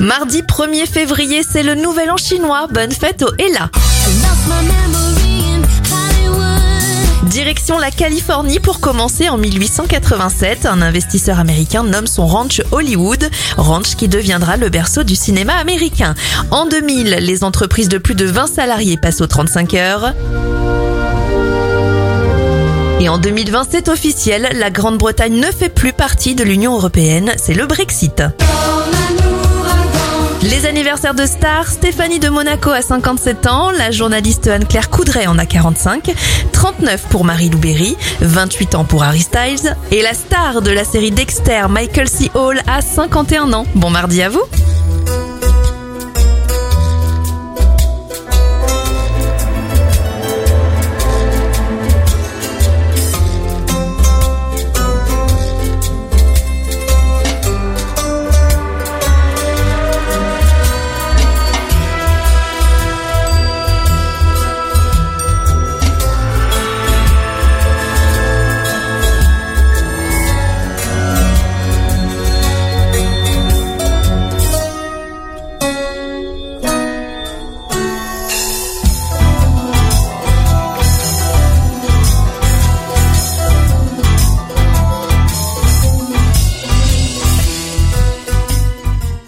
Mardi 1er février, c'est le nouvel an chinois. Bonne fête au Ella. Direction la Californie pour commencer en 1887. Un investisseur américain nomme son ranch Hollywood, ranch qui deviendra le berceau du cinéma américain. En 2000, les entreprises de plus de 20 salariés passent aux 35 heures. Et en 2020, c'est officiel, la Grande-Bretagne ne fait plus partie de l'Union européenne, c'est le Brexit. Les anniversaires de stars, Stéphanie de Monaco a 57 ans, la journaliste Anne-Claire Coudray en a 45, 39 pour Marie Louberry, 28 ans pour Harry Styles, et la star de la série Dexter, Michael C. Hall, a 51 ans. Bon mardi à vous